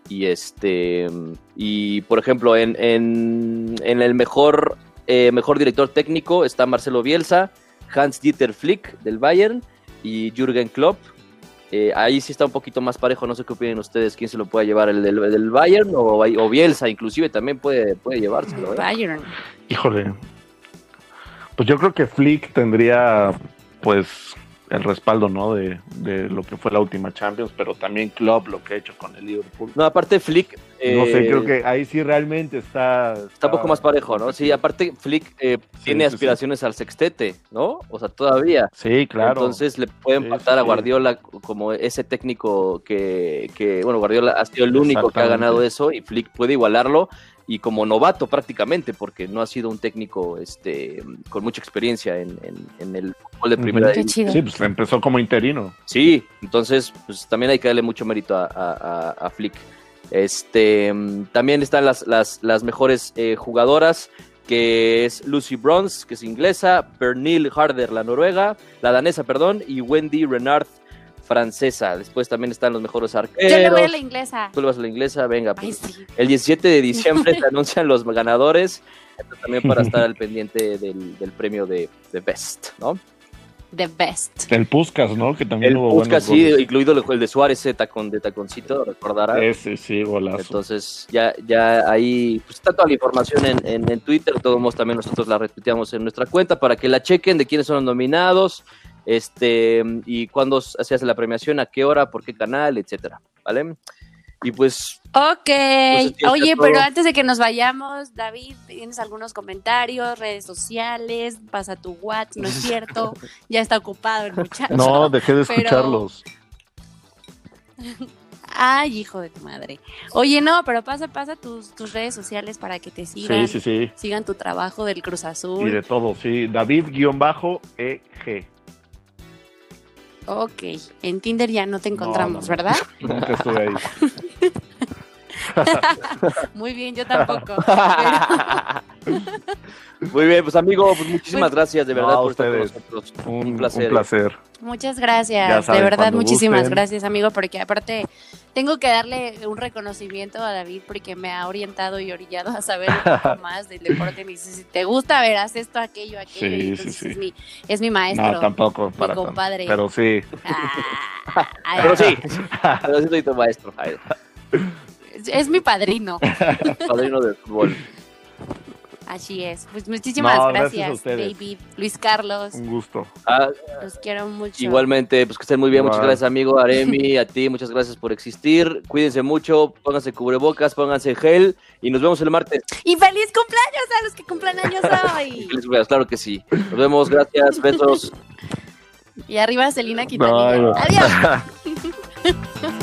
Y este y por ejemplo, en, en, en el mejor, eh, mejor director técnico está Marcelo Bielsa, Hans Dieter Flick del Bayern y Jürgen Klopp. Eh, ahí sí está un poquito más parejo, no sé qué opinan ustedes, quién se lo puede llevar, el del, el del Bayern o, o Bielsa, inclusive también puede, puede llevárselo. ¿eh? Bayern. Híjole. Pues yo creo que Flick tendría, pues, el respaldo, ¿no? De, de lo que fue la última Champions, pero también Klopp, lo que ha hecho con el Liverpool. No, aparte Flick... no sé, eh, creo que ahí sí realmente está. Está un poco más parejo, ¿no? Sí, aparte Flick eh, tiene sí, sí. aspiraciones al sextete, ¿no? O sea, todavía. Sí, claro. Entonces le pueden sí, a. Guardiola como ese técnico que, que, bueno, Guardiola ha sido el único que ha ganado eso y Flick puede igualarlo y como novato prácticamente, porque no ha sido un técnico este, con mucha experiencia en, en- en el fútbol de primera Qué chido. Sí, pues empezó como interino. Sí, entonces pues también hay que darle mucho mérito a, a- a- a Flick. Este, también están las, las, las mejores eh, jugadoras, que es Lucy Bronze, que es inglesa, Pernille Harder, la noruega, la danesa, perdón, y Wendy Renard, francesa. Después también están los mejores arqueros. Yo le voy a la inglesa. Tú le vas a la inglesa, venga. Ay, pues. sí. El 17 de diciembre se anuncian los ganadores. Esto también para estar al pendiente del, del premio de, de Best, ¿no? The best. El Puskas, ¿no? Que también El hubo buenos sí, goles. incluido el, el de Suárez, ese tacón de taconcito, recordará. Ese sí, golazo. Entonces, ya, ya ahí pues, está toda la información en, en, en Twitter. Todos también nosotros la retuiteamos en nuestra cuenta para que la chequen de quiénes son los nominados, este, y cuándo se hace la premiación, a qué hora, por qué canal, etcétera. ¿Vale? Y pues, Ok. Pues, Oye, pero antes de que nos vayamos, David, ¿tienes algunos comentarios, redes sociales? Pasa tu WhatsApp, ¿no es cierto? Ya está ocupado el muchacho. No, dejé de Pero- escucharlos. Ay, hijo de tu madre. Oye, no, pero pasa, pasa tus, tus redes sociales para que te sigan. Sí, sí, sí. Sigan tu trabajo del Cruz Y Azul. de todo, sí. David-EG. Ok. En Tinder ya no te encontramos, no. ¿verdad? Nunca estuve ahí. Muy bien, yo tampoco. Pero- muy bien, pues amigo, pues muchísimas Pues- gracias de No, verdad a por estar con nosotros. Un, Un placer. Un placer. Muchas gracias, saben, de verdad, muchísimas gusten. gracias, amigo, porque aparte tengo que darle un reconocimiento a David porque me ha orientado y orillado a saber un poco más del deporte. Me dice, si te gusta, verás esto, aquello, aquello. Sí, y sí, entonces sí. Es, mi, es mi maestro. No, tampoco. mi Para tanto. compadre. Pero sí. Ah, ay, Pero sí, pero sí soy tu maestro, Ay, es, es mi padrino. padrino del fútbol. Así es. Pues muchísimas No, gracias gracias, a ustedes. David, Luis Carlos. Un gusto. Ah, Los quiero mucho. Igualmente, pues que estén muy bien. Muchas gracias, amigo Aremi. A ti, muchas gracias por existir. Cuídense mucho, pónganse cubrebocas, pónganse gel y nos vemos el martes. Y feliz cumpleaños a los que cumplan años hoy. Feliz cumpleaños, Claro que sí. Nos vemos, gracias, besos. y arriba Celina Quintanilla. Bye. Adiós.